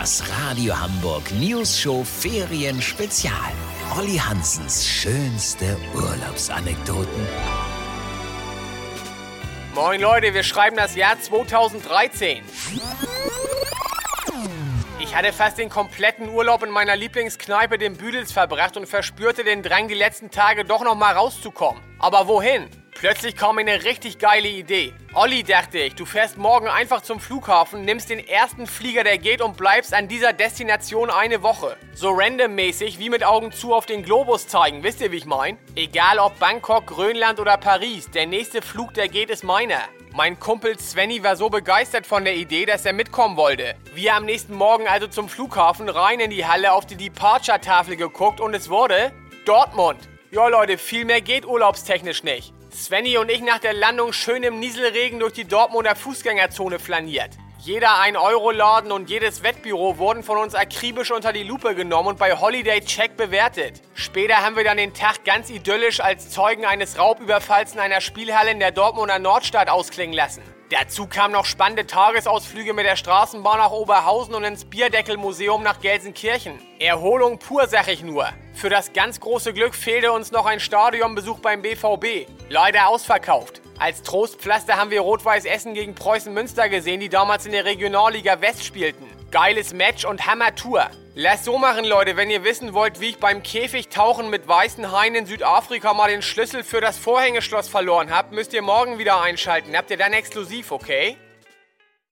Das Radio Hamburg News Show Ferien Spezial. Olli Hansens schönste Urlaubsanekdoten. Moin Leute, wir schreiben das Jahr 2013. Ich hatte fast den kompletten Urlaub in meiner Lieblingskneipe, dem Büdels, verbracht und verspürte den Drang, die letzten Tage doch noch mal rauszukommen. Aber wohin? Plötzlich kam mir eine richtig geile Idee. Olli, dachte ich, du fährst morgen einfach zum Flughafen, nimmst den ersten Flieger, der geht und bleibst an dieser Destination eine Woche. So randommäßig wie mit Augen zu auf den Globus zeigen, wisst ihr, wie ich mein? Egal ob Bangkok, Grönland oder Paris, der nächste Flug, der geht, ist meiner. Mein Kumpel Svenny war so begeistert von der Idee, dass er mitkommen wollte. Wir am nächsten Morgen also zum Flughafen rein in die Halle auf die Departure-Tafel geguckt und es wurde Dortmund. Ja Leute, viel mehr geht urlaubstechnisch nicht. Svenny und ich nach der Landung schön im Nieselregen durch die Dortmunder Fußgängerzone flaniert. Jeder 1-Euro-Laden und jedes Wettbüro wurden von uns akribisch unter die Lupe genommen und bei Holiday Check bewertet. Später haben wir dann den Tag ganz idyllisch als Zeugen eines Raubüberfalls in einer Spielhalle in der Dortmunder Nordstadt ausklingen lassen. Dazu kamen noch spannende Tagesausflüge mit der Straßenbahn nach Oberhausen und ins Bierdeckelmuseum nach Gelsenkirchen. Erholung pur, sag ich nur. Für das ganz große Glück fehlte uns noch ein Stadionbesuch beim BVB. Leider ausverkauft. Als Trostpflaster haben wir Rot-Weiß Essen gegen Preußen Münster gesehen, die damals in der Regionalliga West spielten. Geiles Match und Hammer-Tour. Lasst so machen, Leute, wenn ihr wissen wollt, wie ich beim Käfigtauchen mit weißen Haien in Südafrika mal den Schlüssel für das Vorhängeschloss verloren habe, müsst ihr morgen wieder einschalten. Habt ihr dann exklusiv, okay?